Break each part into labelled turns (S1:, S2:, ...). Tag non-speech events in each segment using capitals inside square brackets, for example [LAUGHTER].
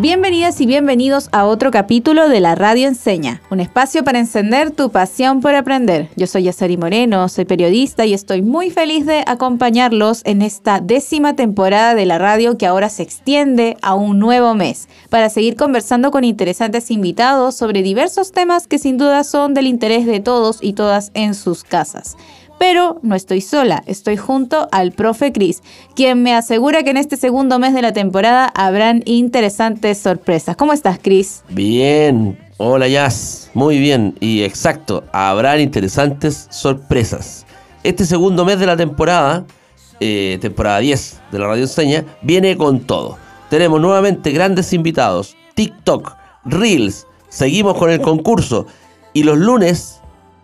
S1: Bienvenidas y bienvenidos a otro capítulo de la Radio Enseña, un espacio para encender tu pasión por aprender. Yo soy Yasari Moreno, soy periodista y estoy muy feliz de acompañarlos en esta décima temporada de la radio que ahora se extiende a un nuevo mes, para seguir conversando con interesantes invitados sobre diversos temas que sin duda son del interés de todos y todas en sus casas. Pero no estoy sola, estoy junto al profe Cris, quien me asegura que en este segundo mes de la temporada habrán interesantes sorpresas. ¿Cómo estás, Cris?
S2: Bien, hola Jazz, muy bien y exacto, habrán interesantes sorpresas. Este segundo mes de la temporada, eh, temporada 10 de la Radio Enseña, viene con todo. Tenemos nuevamente grandes invitados, TikTok, Reels, seguimos con el concurso y los lunes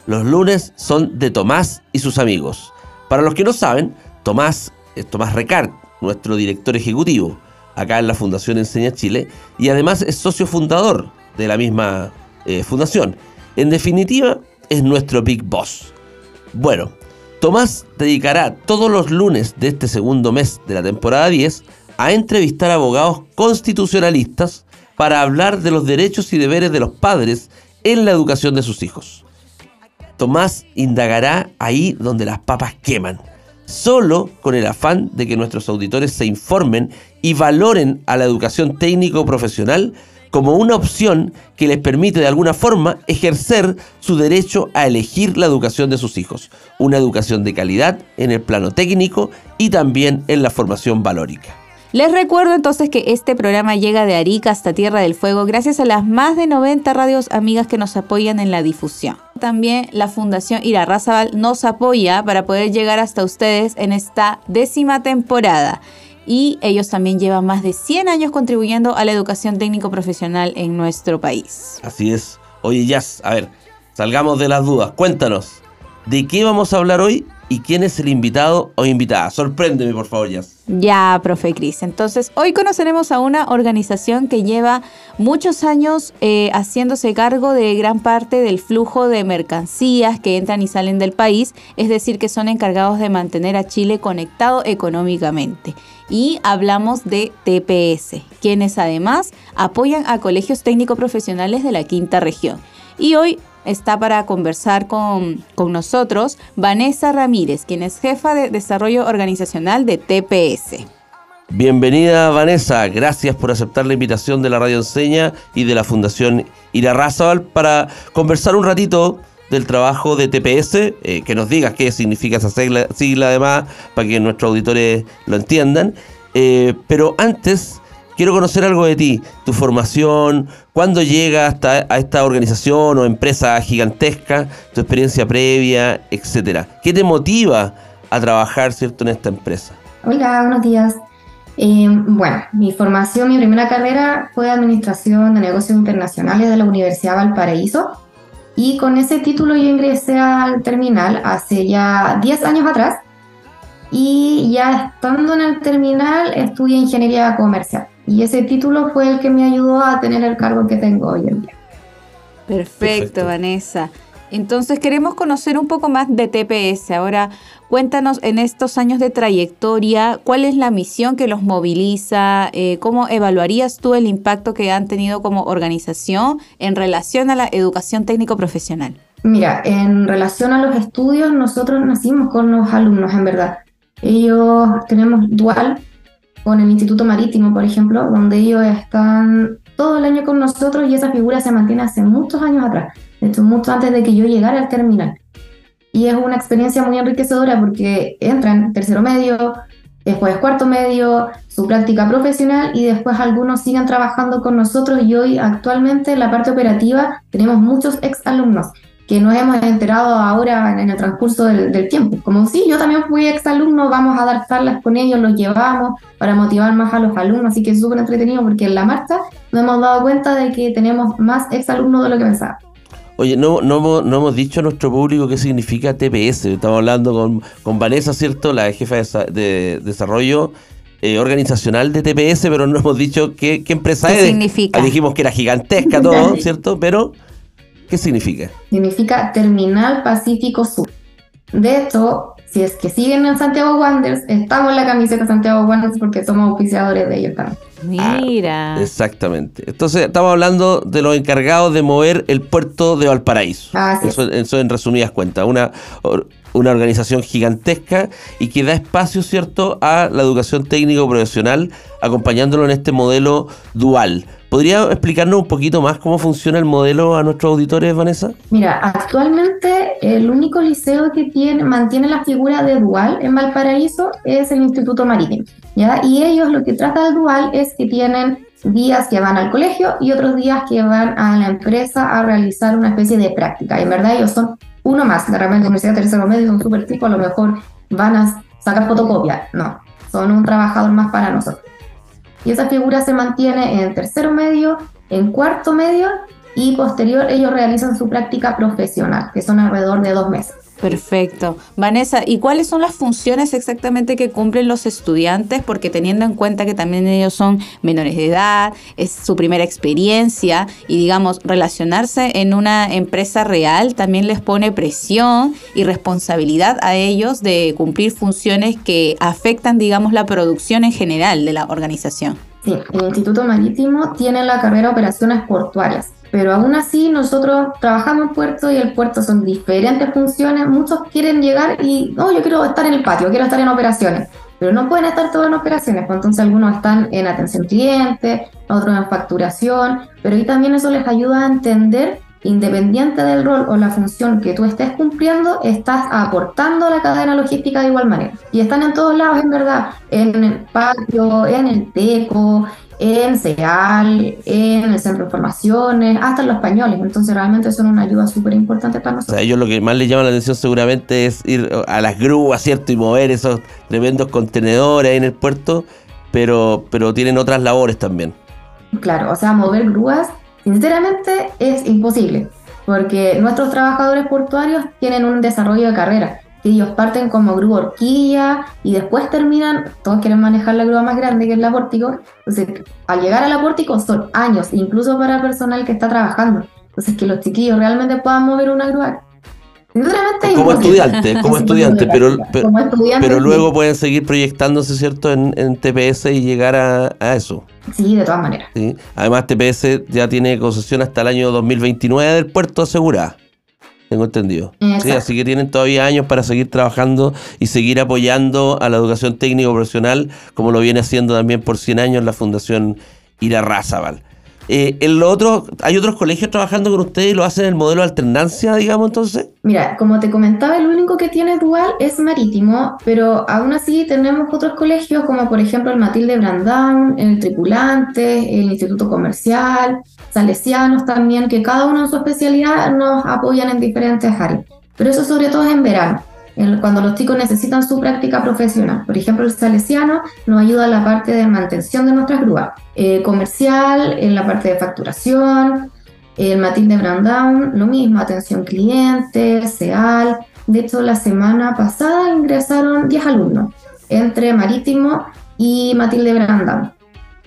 S2: los lunes son de Tomás y sus amigos. Para los que no saben, Tomás es Tomás Recart, nuestro director ejecutivo, acá en la Fundación Enseña Chile, y además es socio fundador de la misma eh, fundación. En definitiva, es nuestro Big Boss. Bueno, Tomás dedicará todos los lunes de este segundo mes de la temporada 10 a entrevistar abogados constitucionalistas para hablar de los derechos y deberes de los padres en la educación de sus hijos. Tomás indagará ahí donde las papas queman, solo con el afán de que nuestros auditores se informen y valoren a la educación técnico-profesional como una opción que les permite de alguna forma ejercer su derecho a elegir la educación de sus hijos, una educación de calidad en el plano técnico y también en la formación valórica.
S1: Les recuerdo entonces que este programa llega de Arica hasta Tierra del Fuego gracias a las más de 90 radios amigas que nos apoyan en la difusión. También la Fundación Irarrázaval nos apoya para poder llegar hasta ustedes en esta décima temporada. Y ellos también llevan más de 100 años contribuyendo a la educación técnico profesional en nuestro país.
S2: Así es. Oye, Jazz, a ver, salgamos de las dudas. Cuéntanos, ¿de qué vamos a hablar hoy y quién es el invitado o invitada? Sorpréndeme, por favor, Jazz.
S1: Ya, profe Cris. Entonces, hoy conoceremos a una organización que lleva muchos años eh, haciéndose cargo de gran parte del flujo de mercancías que entran y salen del país, es decir, que son encargados de mantener a Chile conectado económicamente. Y hablamos de TPS, quienes además apoyan a colegios técnico profesionales de la quinta región. Y hoy está para conversar con, nosotros Vanessa Ramírez, quien es jefa de desarrollo organizacional de TPS.
S2: Bienvenida Vanessa, gracias por aceptar la invitación de la Radio Enseña y de la Fundación Irarrázaval para conversar un ratito del trabajo de TPS, eh, que nos digas qué significa esa sigla, además, para que nuestros auditores lo entiendan. Eh, pero antes, quiero conocer algo de ti, tu formación, cuándo llegas a esta organización o empresa gigantesca, tu experiencia previa, etcétera. ¿Qué te motiva a trabajar cierto, en esta empresa?
S3: Hola, buenos días. Eh, bueno, mi formación, mi primera carrera fue Administración de Negocios Internacionales de la Universidad Valparaíso y con ese título yo ingresé al terminal hace ya 10 años atrás y ya estando en el terminal estudié Ingeniería Comercial. Y ese título fue el que me ayudó a tener el cargo que tengo hoy en día.
S1: Perfecto, Vanessa. Entonces queremos conocer un poco más de TPS. Ahora, cuéntanos en estos años de trayectoria, cuál es la misión que los moviliza, eh, cómo evaluarías tú el impacto que han tenido como organización en relación a la educación técnico profesional.
S3: Mira, en relación a los estudios, nosotros nacimos con los alumnos, en verdad. Ellos tenemos dual, con el Instituto Marítimo, por ejemplo, donde ellos están todo el año con nosotros y esa figura se mantiene hace muchos años atrás, de hecho, mucho antes de que yo llegara al terminal. Y es una experiencia muy enriquecedora porque entran tercero medio, después cuarto medio, su práctica profesional y después algunos siguen trabajando con nosotros y hoy actualmente en la parte operativa tenemos muchos ex alumnos que nos hemos enterado ahora en, el transcurso del, tiempo. Como si yo también fui exalumno, vamos a dar charlas con ellos, los llevamos para motivar más a los alumnos, así que es súper entretenido porque en la marcha nos hemos dado cuenta de que tenemos más exalumnos de lo que pensaba.
S2: Oye, no, no, hemos- no hemos dicho a nuestro público qué significa TPS. Estamos hablando con, con Vanessa, ¿cierto? La jefa de, desa- de desarrollo eh, organizacional de TPS, pero no hemos dicho qué, qué empresa
S1: ¿Qué
S2: es.
S1: significa?
S2: Ah, Dijimos que era gigantesca todo, ¿cierto? Pero, ¿qué significa?
S3: Significa Terminal Pacífico Sur. De hecho, si es que siguen en Santiago Wanderers, estamos en la camiseta de Santiago Wanderers porque somos auspiciadores de ellos también.
S1: Mira.
S2: Exactamente. Entonces, estamos hablando de los encargados de mover el puerto de Valparaíso.
S3: Así es.
S2: eso, eso en resumidas cuentas. Una, una organización gigantesca y que da espacio, ¿cierto?, a la educación técnico profesional, acompañándolo en este modelo dual. ¿Podría explicarnos un poquito más cómo funciona el modelo a nuestros auditores, Vanessa?
S3: Mira, actualmente el único liceo que tiene, mantiene la figura de dual en Valparaíso es el Instituto Marítimo. ¿ya? Y ellos lo que trata el dual es que tienen días que van al colegio y otros días que van a la empresa a realizar una especie de práctica. Y en verdad ellos son uno más. De repente, Universidad Tercero Medio, son súper chicos, a lo mejor van a sacar fotocopia. No, son un trabajador más para nosotros. Y esa figura se mantiene en tercero medio, en cuarto medio y posterior ellos realizan su práctica profesional, que son alrededor de dos meses.
S1: Perfecto. Vanessa, ¿y cuáles son las funciones exactamente que cumplen los estudiantes? Porque teniendo en cuenta que también ellos son menores de edad, es su primera experiencia y digamos, relacionarse en una empresa real también les pone presión y responsabilidad a ellos de cumplir funciones que afectan, digamos, la producción en general de la organización.
S3: Sí, el Instituto Marítimo tiene la carrera Operaciones Portuarias, pero aún así nosotros trabajamos en puerto y el puerto son diferentes funciones. Muchos quieren llegar y, no, yo quiero estar en el patio, quiero estar en operaciones, pero no pueden estar todos en operaciones, pues entonces algunos están en atención cliente, otros en facturación, pero ahí también eso les ayuda a entender, independiente del rol o la función que tú estés cumpliendo, estás aportando a la cadena logística de igual manera. Y están en todos lados, en verdad, en el patio, en el teco, en CEAL, en el centro de informaciones, hasta en los españoles. Entonces realmente son una ayuda súper importante para
S2: O
S3: nosotros.
S2: sea, ellos lo que más les llama la atención seguramente es ir a las grúas, ¿cierto? Y mover esos tremendos contenedores ahí en el puerto, pero, pero tienen otras labores también.
S3: Claro, o sea, mover grúas, sinceramente es imposible, porque nuestros trabajadores portuarios tienen un desarrollo de carrera. Ellos parten como grúa horquilla y después terminan, todos quieren manejar la grúa más grande que es la pórtico. Entonces, al llegar a la pórtico son años, incluso para personal que está trabajando. Entonces, que los chiquillos realmente puedan mover una grúa. Sinceramente,
S2: Como estudiante, como estudiante, pero, pero,
S3: como estudiante,
S2: pero luego pueden seguir proyectándose, ¿cierto? En, en TPS y llegar a, a eso.
S3: Sí, de todas maneras.
S2: ¿sí? Además, TPS ya tiene concesión hasta el año 2029 del puerto asegurada. Tengo entendido. Sí,
S3: Exacto.
S2: así que tienen todavía años para seguir trabajando y seguir apoyando a la educación técnico profesional, como lo viene haciendo también por 100 años la Fundación Ira Razabal. Eh, en lo otro, ¿Hay otros colegios trabajando con ustedes y lo hacen en el modelo de alternancia, digamos, entonces?
S3: Mira, como te comentaba, el único que tiene dual es marítimo, pero aún así tenemos otros colegios como por ejemplo el Matilde Brandán, el Tripulante, el Instituto Comercial, Salesianos también, que cada uno en su especialidad nos apoyan en diferentes áreas. Pero eso sobre todo es en verano, cuando los chicos necesitan su práctica profesional. Por ejemplo, el Salesiano nos ayuda en la parte de mantención de nuestras grúas, Eh, comercial en la parte de facturación, el Matilde Branddown, lo mismo, atención cliente, SEAL. De hecho, la semana pasada ingresaron 10 alumnos entre Marítimo y Matilde Branddown.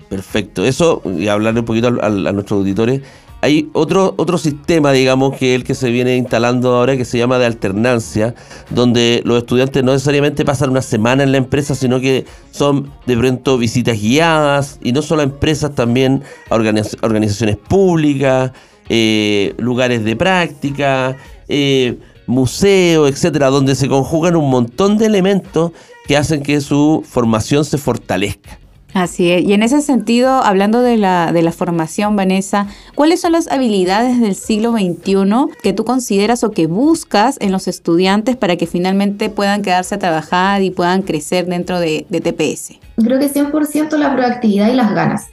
S2: Perfecto. Eso, y hablarle un poquito al- al- a nuestros auditores. Hay otro, otro sistema, digamos, que es el que se viene instalando ahora, que se llama de alternancia, donde los estudiantes no necesariamente pasan una semana en la empresa, sino que son de pronto visitas guiadas, y no solo a empresas, también a organiz- organizaciones públicas, eh, lugares de práctica, eh, museos, etcétera, donde se conjugan un montón de elementos que hacen que su formación se fortalezca.
S1: Así es. Y en ese sentido, hablando de la, de la formación, Vanessa, ¿cuáles son las habilidades del siglo XXI que tú consideras o que buscas en los estudiantes para que finalmente puedan quedarse a trabajar y puedan crecer dentro de, de TPS?
S3: Creo que 100% la proactividad y las ganas.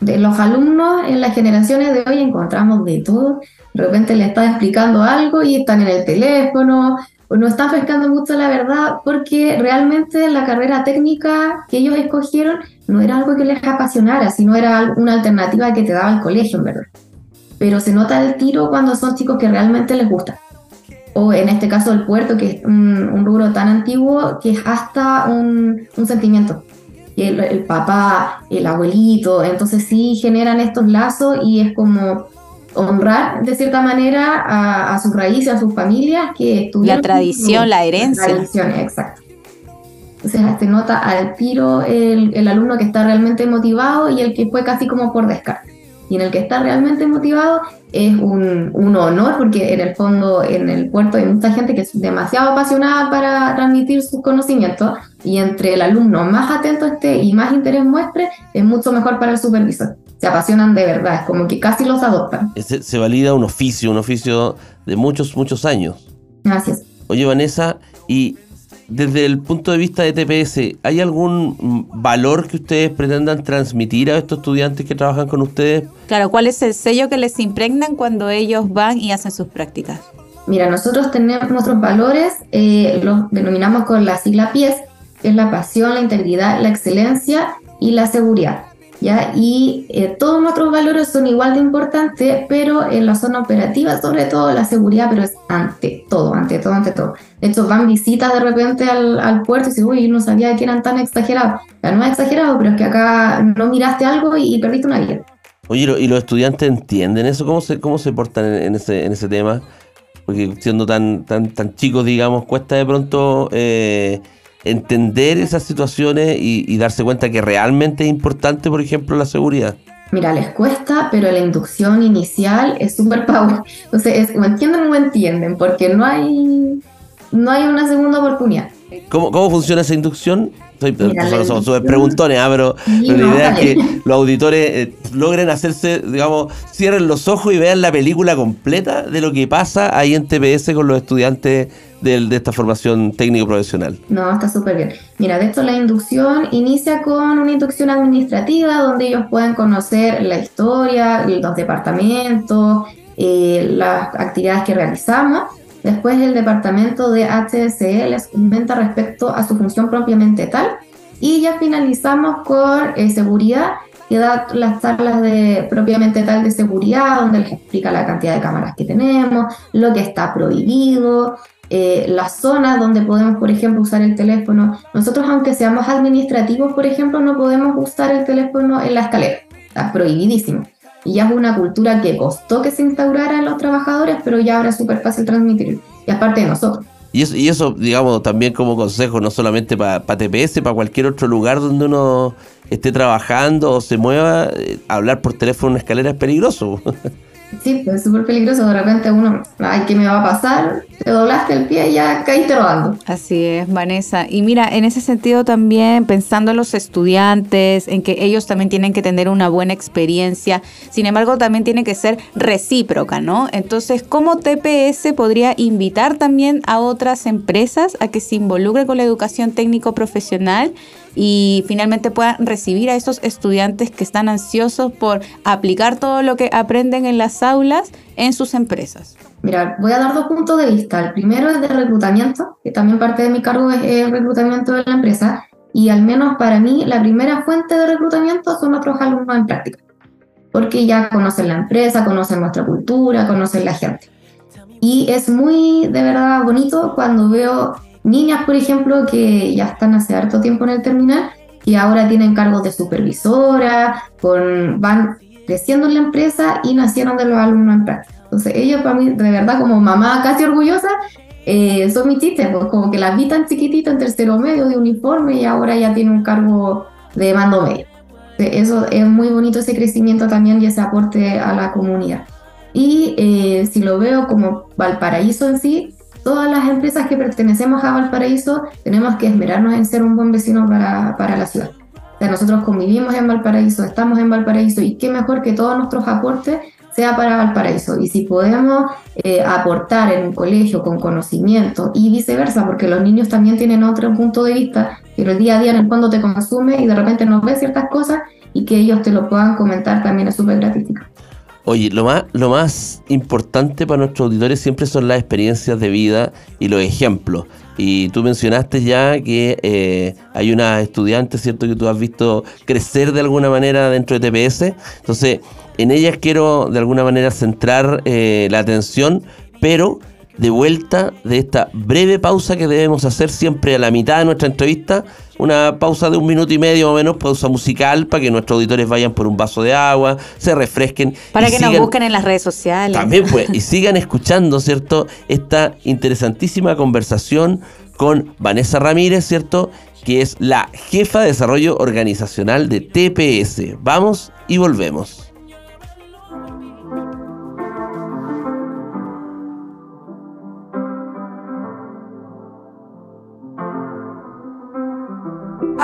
S3: De los alumnos en las generaciones de hoy encontramos de todo. De repente le están explicando algo y están en el teléfono, no están pescando mucho la verdad, porque realmente la carrera técnica que ellos escogieron no era algo que les apasionara, sino era una alternativa que te daba el colegio, en verdad. pero se nota el tiro cuando son chicos que realmente les gusta. O en este caso el puerto, que es un, rubro tan antiguo que es hasta un, un sentimiento. El, el, papá, el abuelito, entonces sí generan estos lazos y es como honrar de cierta manera a, a sus raíces, a sus familias que
S1: La tradición, la herencia.
S3: La tradición, exacto. Entonces se nota al tiro el, el, alumno que está realmente motivado y el que fue casi como por descarte. Y en el que está realmente motivado es un, un, honor porque en el fondo en el puerto hay mucha gente que es demasiado apasionada para transmitir sus conocimientos y entre el alumno más atento esté y más interés muestre es mucho mejor para el supervisor. Se apasionan de verdad, es como que casi los adoptan.
S2: Se, se valida un oficio, un oficio de muchos, muchos años.
S3: Gracias.
S2: Oye, Vanessa, y desde el punto de vista de TPS, ¿hay algún valor que ustedes pretendan transmitir a estos estudiantes que trabajan con ustedes?
S1: Claro, ¿cuál es el sello que les impregnan cuando ellos van y hacen sus prácticas?
S3: Mira, nosotros tenemos nuestros valores, eh, los denominamos con la sigla PIES, que es la pasión, la integridad, la excelencia y la seguridad. ¿Ya? Y eh, todos nuestros valores son igual de importantes, pero en la zona operativa, sobre todo la seguridad, pero es ante todo, ante todo, ante todo. De hecho, van visitas de repente al, al puerto y dicen, uy, no sabía que eran tan exagerados. Ya no es exagerado, pero es que acá no miraste algo y, perdiste una vida.
S2: Oye, ¿y los estudiantes entienden eso? ¿Cómo se, cómo se portan en, en ese, en ese tema? Porque siendo tan, tan, tan chicos, digamos, cuesta de pronto... Eh, entender esas situaciones y, y, darse cuenta que realmente es importante, por ejemplo, la seguridad?
S3: Mira, les cuesta, pero la inducción inicial es súper power. Entonces, es, o entienden o entienden, porque no hay, no hay una segunda oportunidad.
S2: ¿Cómo, cómo funciona esa inducción? Soy, Mira, somos súper preguntones, ¿eh? pero, pero, la no, idea vale. es que los auditores eh, logren hacerse, digamos, cierren los ojos y vean la película completa de lo que pasa ahí en TPS con los estudiantes de, de esta formación técnico-profesional.
S3: No, está súper bien. Mira, de hecho la inducción inicia con una inducción administrativa donde ellos pueden conocer la historia, los departamentos, eh, las actividades que realizamos. Después el departamento de HSE les comenta respecto a su función propiamente tal. Y ya finalizamos con eh, seguridad, que da las charlas de propiamente tal de seguridad, donde les explica la cantidad de cámaras que tenemos, lo que está prohibido, eh, las zonas donde podemos, por ejemplo, usar el teléfono. Nosotros, aunque seamos administrativos, por ejemplo, no podemos usar el teléfono en la escalera. Está prohibidísimo. Y ya es una cultura que costó que se instaurara en los trabajadores, pero ya ahora es súper fácil transmitirlo. Y aparte de nosotros.
S2: Y eso, y eso, digamos, también como consejo, no solamente para pa TPS, para cualquier otro lugar donde uno esté trabajando o se mueva, eh, hablar por teléfono en una escalera es peligroso. [LAUGHS]
S3: Sí, es súper peligroso. De repente uno, ay, ¿qué me va a pasar? Te doblaste el pie y ya caíste rodando.
S1: Así es, Vanessa. Y mira, en ese sentido también, pensando en los estudiantes, en que ellos también tienen que tener una buena experiencia, sin embargo, también tiene que ser recíproca, ¿no? Entonces, ¿cómo TPS podría invitar también a otras empresas a que se involucren con la educación técnico-profesional? Y finalmente puedan recibir a esos estudiantes que están ansiosos por aplicar todo lo que aprenden en las aulas en sus empresas.
S3: Mira, voy a dar dos puntos de vista. El primero es de reclutamiento, que también parte de mi cargo es el reclutamiento de la empresa, y al menos para mí la primera fuente de reclutamiento son nuestros alumnos en práctica, porque ya conocen la empresa, conocen nuestra cultura, conocen la gente. Y es muy de verdad bonito cuando veo niñas, por ejemplo, que ya están hace harto tiempo en el terminal y ahora tienen cargos de supervisora, con, van creciendo en la empresa y nacieron de los alumnos en práctica. Entonces, ellos para mí, de verdad, como mamá casi orgullosa, eh, son mis chistes, pues como que las vi tan chiquititas en tercero medio de uniforme y ahora ya tiene un cargo de mando medio. Eso es muy bonito ese crecimiento también y ese aporte a la comunidad. Y eh, si lo veo como Valparaíso en sí, todas las empresas que pertenecemos a Valparaíso tenemos que esmerarnos en ser un buen vecino para, para la ciudad. O sea, nosotros convivimos en Valparaíso, estamos en Valparaíso y qué mejor que todos nuestros aportes sea para Valparaíso. Y si podemos eh, aportar en un colegio con conocimiento y viceversa, porque los niños también tienen otro punto de vista, que el día a día en el fondo te consume y de repente no ves ciertas cosas y que ellos te lo puedan comentar también es súper gratificante.
S2: Oye, lo más, lo más importante para nuestros auditores siempre son las experiencias de vida y los ejemplos. Y tú mencionaste ya que eh, hay una estudiante, ¿cierto?, que tú has visto crecer de alguna manera dentro de TPS. Entonces, En ellas quiero de alguna manera centrar eh, la atención, pero de vuelta de esta breve pausa que debemos hacer siempre a la mitad de nuestra entrevista, una pausa de un minuto y medio o menos, pausa musical, para que nuestros auditores vayan por un vaso de agua, se refresquen.
S1: Para que nos busquen en las redes sociales.
S2: También pues, [LAUGHS] y sigan escuchando, ¿cierto? Esta interesantísima conversación con Vanessa Ramírez, ¿cierto? Que es la jefa de desarrollo organizacional de TPS. Vamos y volvemos.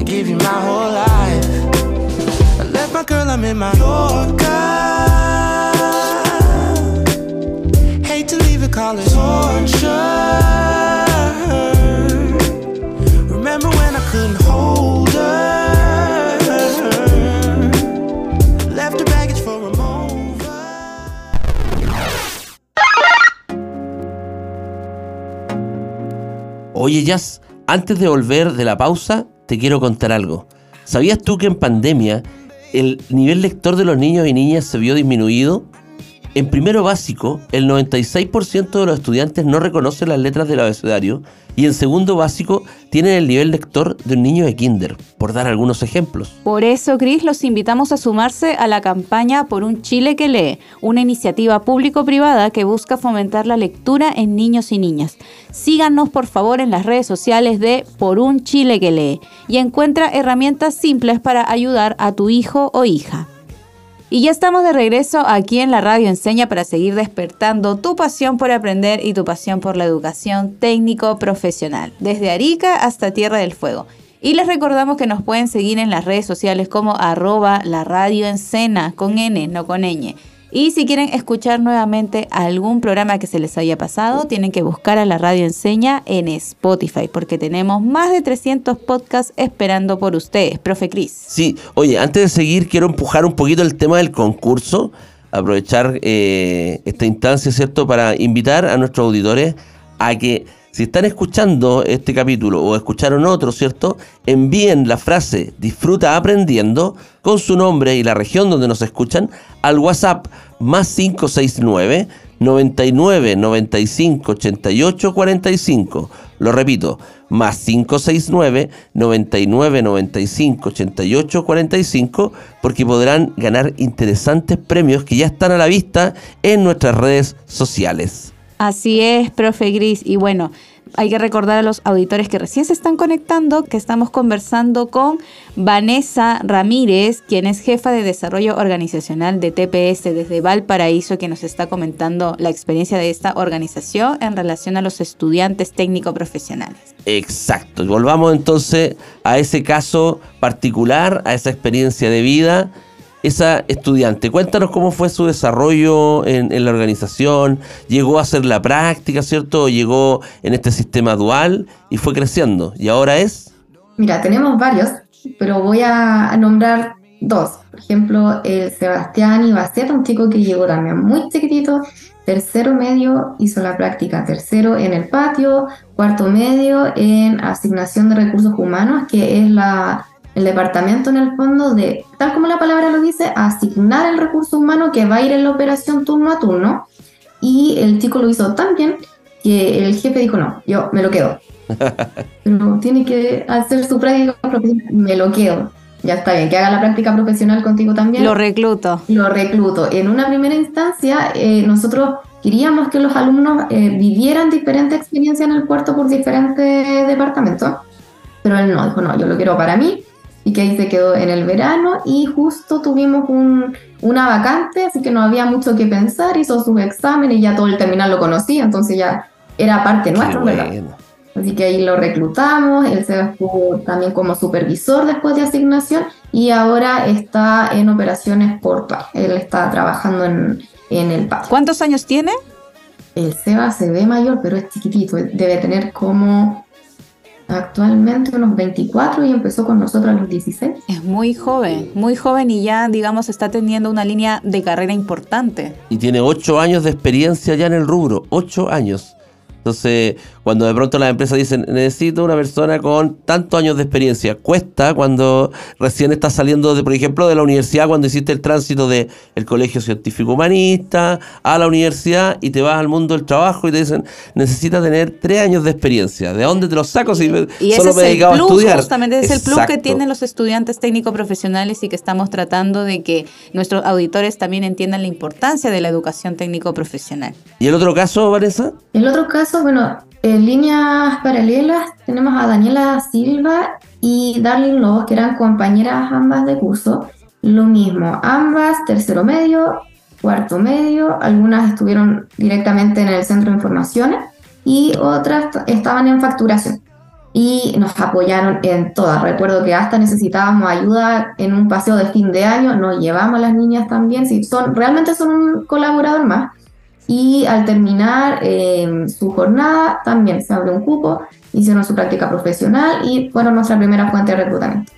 S4: and give you my whole life. I left my girl, I'm in my Yorker. Hate to leave it, call it torture. Remember when I couldn't hold her? Left her baggage for a.
S2: Oye, Jazz, antes de volver de la pausa, te quiero contar algo. ¿Sabías tú que en pandemia el nivel lector de los niños y niñas se vio disminuido? En primero básico, el 96% de los estudiantes no reconocen las letras del abecedario y en segundo básico tienen el nivel lector de un niño de kinder, por dar algunos ejemplos.
S1: Por eso, Cris, los invitamos a sumarse a la campaña Por un Chile que lee, una iniciativa público-privada que busca fomentar la lectura en niños y niñas. Síganos, por favor, en las redes sociales de Por un Chile que lee y encuentra herramientas simples para ayudar a tu hijo o hija. Y ya estamos de regreso aquí en la radio Enseña para seguir despertando tu pasión por aprender y tu pasión por la educación técnico-profesional, desde Arica hasta Tierra del Fuego. Y les recordamos que nos pueden seguir en las redes sociales como arroba la radio con N, no con ñ. Y si quieren escuchar nuevamente algún programa que se les haya pasado, tienen que buscar a la radio Enseña en Spotify, porque tenemos más de 300 podcasts esperando por ustedes, profe Cris.
S2: Sí, oye, antes de seguir quiero empujar un poquito el tema del concurso, aprovechar eh, esta instancia, ¿cierto?, para invitar a nuestros auditores a que si están escuchando este capítulo o escucharon otro, ¿cierto? Envíen la frase disfruta aprendiendo con su nombre y la región donde nos escuchan al WhatsApp más 569 99 95 88 45. Lo repito, más 569 99 95 88 45 porque podrán ganar interesantes premios que ya están a la vista en nuestras redes sociales.
S1: Así es, profe Gris. Y bueno, hay que recordar a los auditores que recién se están conectando que estamos conversando con Vanessa Ramírez, quien es jefa de desarrollo organizacional de TPS desde Valparaíso, que nos está comentando la experiencia de esta organización en relación a los estudiantes técnico-profesionales.
S2: Exacto. Volvamos entonces a ese caso particular, a esa experiencia de vida esa estudiante. Cuéntanos cómo fue su desarrollo en, la organización. Llegó a hacer la práctica, ¿cierto? Llegó en este sistema dual y fue creciendo. ¿Y ahora es?
S3: Mira, tenemos varios, pero voy a, nombrar dos. Por ejemplo, el Sebastián Ibaceta, un chico que llegó también muy chiquitito. Tercero medio hizo la práctica, tercero en el patio, cuarto medio en asignación de recursos humanos, que es la el departamento en el fondo de, tal como la palabra lo dice, asignar el recurso humano que va a ir en la operación turno a turno. Y el chico lo hizo tan bien que el jefe dijo, no, yo me lo quedo. [LAUGHS] Pero tiene que hacer su práctica profesional, me lo quedo. ya está bien, que haga la práctica profesional contigo también.
S1: Lo recluto.
S3: Lo recluto. En una primera instancia, eh, nosotros queríamos que los alumnos eh, vivieran diferentes experiencias en el puerto por diferentes departamentos, pero él no, dijo, no, yo lo quiero para mí, y que ahí se quedó en el verano, y justo tuvimos un, una vacante, así que no había mucho que pensar, hizo su examen y ya todo el terminal lo conocía, entonces ya era parte nuestra, ¿verdad? Así que ahí lo reclutamos, él se estuvo también como supervisor después de asignación y ahora está en operaciones portuarias. Él está trabajando en, en el patio.
S1: ¿Cuántos años tiene?
S3: El Seba se ve mayor, pero es chiquitito. Debe tener como actualmente unos 24 y empezó con nosotros a los 16.
S1: Es muy joven, muy joven y ya, digamos, está teniendo una línea de carrera importante.
S2: Y tiene ocho años de experiencia ya en el rubro. Ocho años. Entonces, cuando de pronto las empresas dicen, necesito una persona con tantos años de experiencia, cuesta cuando recién estás saliendo, de, por ejemplo, de la universidad, cuando hiciste el tránsito del el colegio científico humanista a la universidad y te vas al mundo del trabajo y te dicen, necesitas tener tres años de experiencia. ¿De dónde te los saco si me-
S1: Y
S2: solo
S1: ese
S2: me
S1: es el
S2: dedicaba a
S1: plus,
S2: estudiar?
S1: justamente ese es el plus que tienen los estudiantes técnico profesionales y que estamos tratando de que nuestros auditores también entiendan la importancia de la educación técnico profesional.
S2: ¿Y el otro caso, Vanessa?
S3: El otro caso, bueno, en líneas paralelas tenemos a Daniela Silva y Darlene Lobos, que eran compañeras ambas de curso. Lo mismo, ambas tercero medio, cuarto medio, algunas estuvieron directamente en el centro de informaciones y otras estaban en facturación. Y nos apoyaron en todas. Recuerdo que hasta necesitábamos ayuda en un paseo de fin de año, nos llevamos a las niñas también, son, realmente son un colaborador más y al terminar eh, su jornada también se abrió un cupo, hicieron su práctica profesional y fueron nuestra primera fuente de reclutamiento.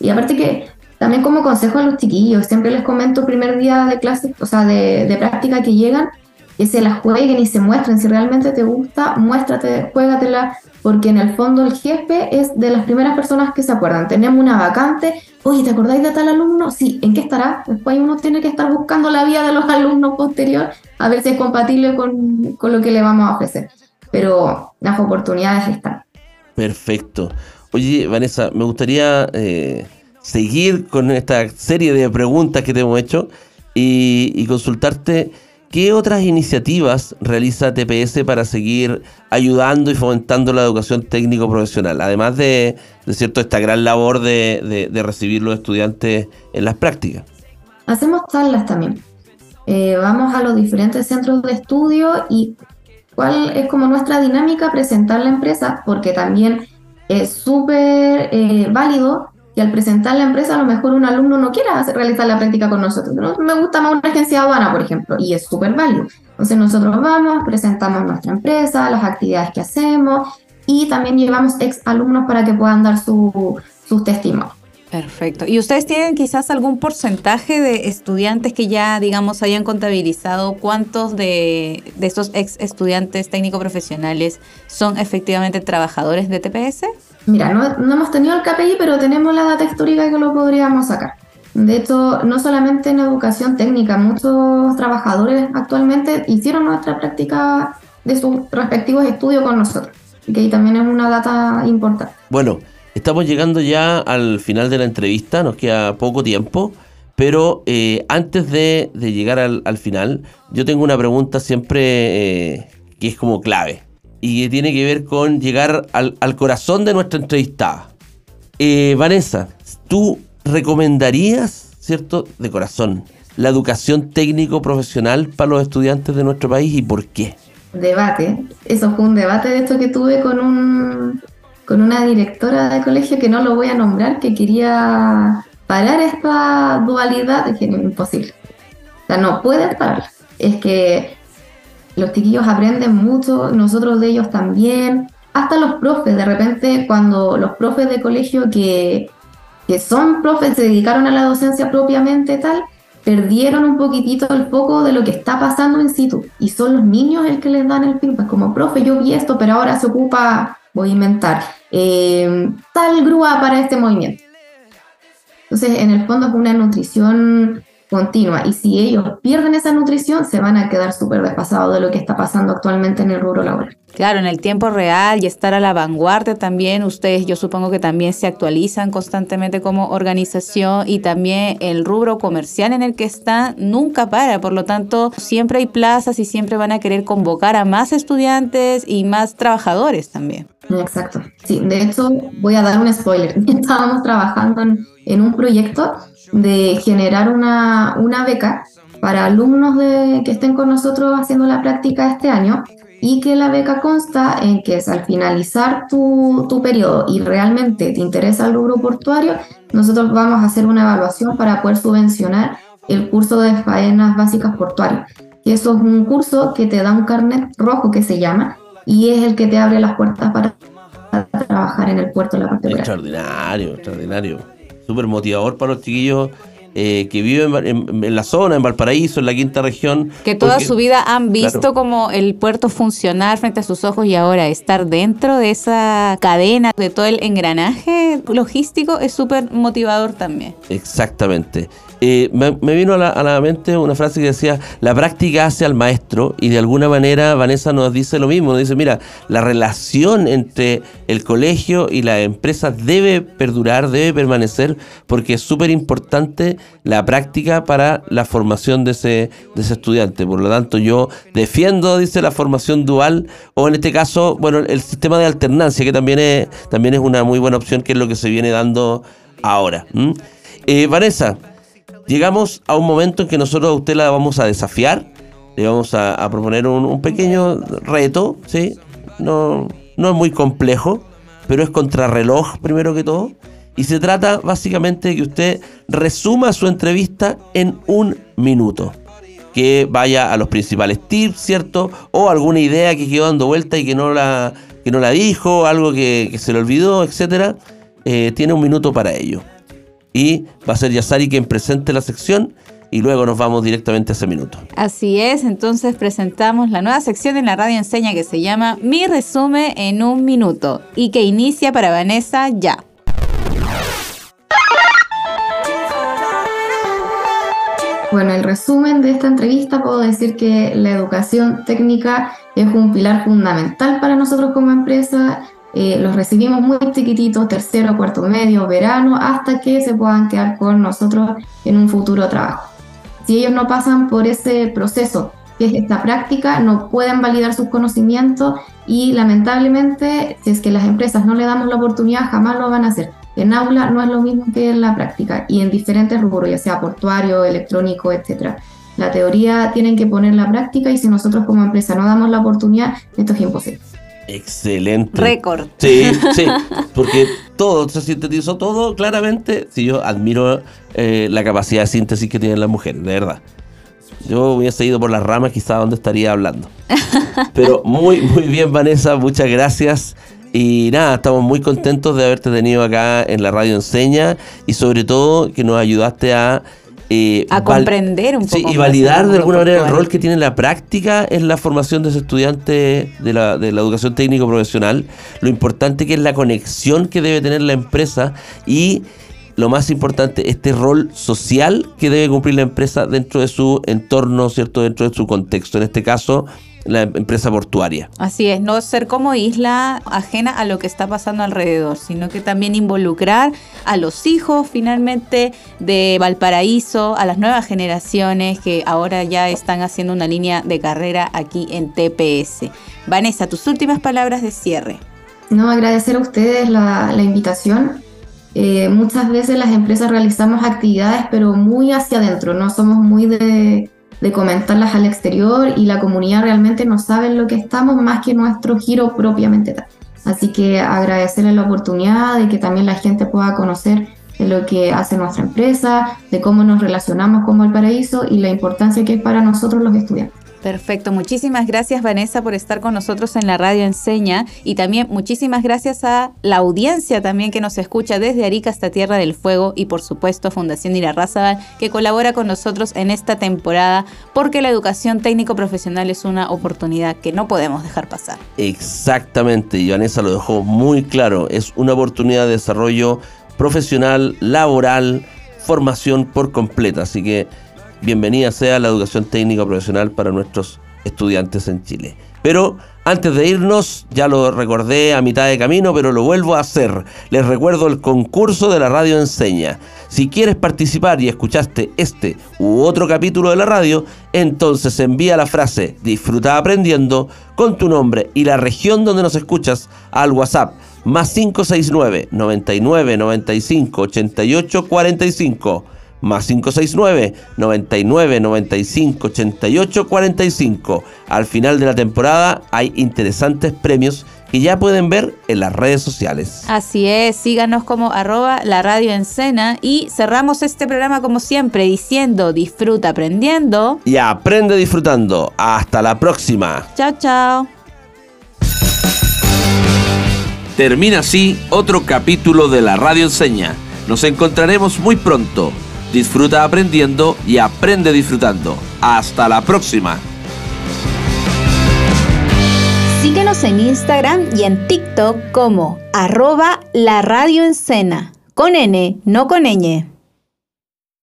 S3: Y aparte que también como consejo a los chiquillos, siempre les comento primer día de clase, o sea, de práctica que llegan, que se la jueguen y se muestren. Si realmente te gusta, muéstrate, juégatela, porque en el fondo el jefe es de las primeras personas que se acuerdan. Tenemos una vacante, oye, ¿te acordáis de tal alumno? Sí, ¿en qué estará? Después uno tiene que estar buscando la vida de los alumnos posterior a ver si es compatible con, con lo que le vamos a ofrecer. Pero las oportunidades están.
S2: Perfecto. Oye, Vanessa, me gustaría eh, seguir con esta serie de preguntas que te hemos hecho y consultarte qué otras iniciativas realiza TPS para seguir ayudando y fomentando la educación técnico profesional, además de, de cierto esta gran labor de recibir los estudiantes en las prácticas.
S3: Hacemos charlas también. Eh, vamos a los diferentes centros de estudio y cuál es como nuestra dinámica presentar la empresa, porque también es súper eh, válido que al presentar la empresa a lo mejor un alumno no quiera realizar la práctica con nosotros. ¿no? Me gusta más una agencia aduana, por ejemplo, y es súper válido. Entonces nosotros vamos, presentamos nuestra empresa, las actividades que hacemos y también llevamos ex alumnos para que puedan dar su- sus testimonios.
S1: Perfecto. ¿Y ustedes tienen quizás algún porcentaje de estudiantes que ya, digamos, hayan contabilizado cuántos de, de estos ex estudiantes técnico profesionales son efectivamente trabajadores de TPS?
S3: Mira, no, no hemos tenido el KPI, pero tenemos la data histórica que lo podríamos sacar. De hecho, no solamente en educación técnica, muchos trabajadores actualmente hicieron nuestra práctica de sus respectivos estudios con nosotros. Que ahí también es una data importante.
S2: Bueno, estamos llegando ya al final de la entrevista, nos queda poco tiempo, pero eh, antes de, de llegar al, al final, yo tengo una pregunta siempre eh, que es como clave y que tiene que ver con llegar al, corazón de nuestra entrevistada. Eh, Vanessa, ¿tú recomendarías, cierto, de corazón, la educación técnico-profesional para los estudiantes de nuestro país y por qué?
S3: Debate. Eso fue un debate de esto que tuve con, un, con una directora de colegio que no lo voy a nombrar, que quería parar esta dualidad. Dije, no, imposible. O sea, no puedes pararla. Es que los chiquillos aprenden mucho, nosotros de ellos también. Hasta los profes, de repente, cuando los profes de colegio que, que son profes se dedicaron a la docencia propiamente tal, perdieron un poquitito el foco de lo que está pasando en situ. Y son los niños el que les dan el feedback. Como, profe, yo vi esto, pero ahora se ocupa, voy a inventar, eh, tal grúa para este movimiento. Entonces, en el fondo es una nutrición continua. Y si ellos pierden esa nutrición, se van a quedar súper desfasados de lo que está pasando actualmente en el rubro laboral.
S1: Claro, en el tiempo real y estar a la vanguardia también, ustedes yo supongo que también se actualizan constantemente como organización y también el rubro comercial en el que están nunca para, por lo tanto siempre hay plazas y siempre van a querer convocar a más estudiantes y más trabajadores también.
S3: Exacto, sí, de hecho voy a dar un spoiler, [LAUGHS] estábamos trabajando en, un proyecto de generar una, una beca para alumnos de, que estén con nosotros haciendo la práctica este año y que la beca consta en que es al finalizar tu, tu periodo y realmente te interesa el rubro portuario, nosotros vamos a hacer una evaluación para poder subvencionar el curso de faenas básicas portuarias. Y eso es un curso que te da un carnet rojo que se llama y es el que te abre las puertas para trabajar en el puerto de la parte
S2: Extraordinario, extraordinario. Súper motivador para los chiquillos eh, que viven en, la zona, en Valparaíso, en la quinta región.
S1: Que toda su vida han visto como el puerto funcionar frente a sus ojos y ahora estar dentro de esa cadena, de todo el engranaje logístico, es súper motivador también.
S2: Exactamente. Me, vino a la, mente una frase que decía, la práctica hace al maestro y de alguna manera Vanessa nos dice lo mismo, nos dice, mira, la relación entre el colegio y la empresa debe perdurar, debe permanecer, porque es súper importante la práctica para la formación de ese, de ese estudiante. Por lo tanto, yo defiendo, dice, la formación dual o en este caso, bueno, el sistema de alternancia, que también es, también es una muy buena opción, que es lo que se viene dando ahora. Eh, Vanessa, llegamos a un momento en que nosotros a usted la vamos a desafiar, le vamos a, proponer un, pequeño reto, ¿sí? No, no es muy complejo, pero es contrarreloj primero que todo. Y se trata básicamente de que usted resuma su entrevista en un minuto. Que vaya a los principales tips, ¿cierto? O alguna idea que quedó dando vuelta y que no la, que no la dijo, algo que, se le olvidó, etc. Eh, tiene un minuto para ello y va a ser Yasari quien presente la sección y luego nos vamos directamente a ese minuto.
S1: Así es, entonces presentamos la nueva sección en la radio enseña que se llama Mi resumen en un minuto y que inicia para Vanessa ya.
S3: Bueno, el resumen de esta entrevista puedo decir que la educación técnica es un pilar fundamental para nosotros como empresa eh, los recibimos muy chiquititos, tercero, cuarto medio, verano, hasta que se puedan quedar con nosotros en un futuro trabajo. Si ellos no pasan por ese proceso, que es esta práctica, no pueden validar sus conocimientos y lamentablemente, si es que las empresas no le damos la oportunidad, jamás lo van a hacer. En aula no es lo mismo que en la práctica y en diferentes rubros, ya sea portuario, electrónico, etc. La teoría tienen que poner la práctica y si nosotros como empresa no damos la oportunidad, esto es imposible.
S2: Excelente.
S1: Récord.
S2: Sí, sí, porque todo, se sintetizó todo claramente. Sí, yo admiro eh, la capacidad de síntesis que tienen las mujeres, de verdad. Yo hubiese ido por las ramas, quizá donde estaría hablando. [LAUGHS] Pero muy, muy bien, Vanessa, muchas gracias. Y nada, estamos muy contentos de haberte tenido acá en la radio Enseña y sobre todo que nos ayudaste a
S1: eh, a comprender un poco.
S2: Sí, y validar de alguna manera el rol que tiene la práctica en la formación de ese estudiante de la, de la educación técnico profesional, lo importante que es la conexión que debe tener la empresa y lo más importante, este rol social que debe cumplir la empresa dentro de su entorno, ¿cierto? Dentro de su contexto. En este caso, la empresa portuaria.
S1: Así es, no ser como isla ajena a lo que está pasando alrededor, sino que también involucrar a los hijos finalmente de Valparaíso, a las nuevas generaciones que ahora ya están haciendo una línea de carrera aquí en TPS. Vanessa, tus últimas palabras de cierre.
S3: No, agradecer a ustedes la, invitación. Eh, muchas veces las empresas realizamos actividades, pero muy hacia adentro, no somos muy de de comentarlas al exterior y la comunidad realmente no sabe en lo que estamos más que nuestro giro propiamente tal. Así que agradecerle la oportunidad de que también la gente pueda conocer lo que hace nuestra empresa, de cómo nos relacionamos con Valparaíso y la importancia que es para nosotros los estudiantes.
S1: Perfecto, muchísimas gracias Vanessa por estar con nosotros en la radio Enseña. Y también muchísimas gracias a la audiencia también que nos escucha desde Arica hasta Tierra del Fuego y por supuesto Fundación Irarrázaval que colabora con nosotros en esta temporada porque la educación técnico profesional es una oportunidad que no podemos dejar pasar.
S2: Exactamente, y Vanessa lo dejó muy claro, es una oportunidad de desarrollo profesional, laboral, formación por completa, así que bienvenida sea la educación técnica profesional para nuestros estudiantes en Chile. Pero antes de irnos, ya lo recordé a mitad de camino, pero lo vuelvo a hacer. Les recuerdo el concurso de la radio enseña. Si quieres participar y escuchaste este u otro capítulo de la radio, entonces envía la frase Disfruta aprendiendo con tu nombre y la región donde nos escuchas al WhatsApp más 569 99 95 88 45 más 569 99 95 88 45. Al final de la temporada hay interesantes premios que ya pueden ver en las redes sociales.
S1: Así es, síganos como arroba la radio en cena y cerramos este programa como siempre diciendo disfruta aprendiendo
S2: y aprende disfrutando. Hasta la próxima.
S1: Chao, chao.
S2: Termina así otro capítulo de la radio enseña. Nos encontraremos muy pronto. Disfruta aprendiendo y aprende disfrutando. Hasta la próxima.
S1: Síguenos en Instagram y en TikTok como arroba la radio con N, no con ñ.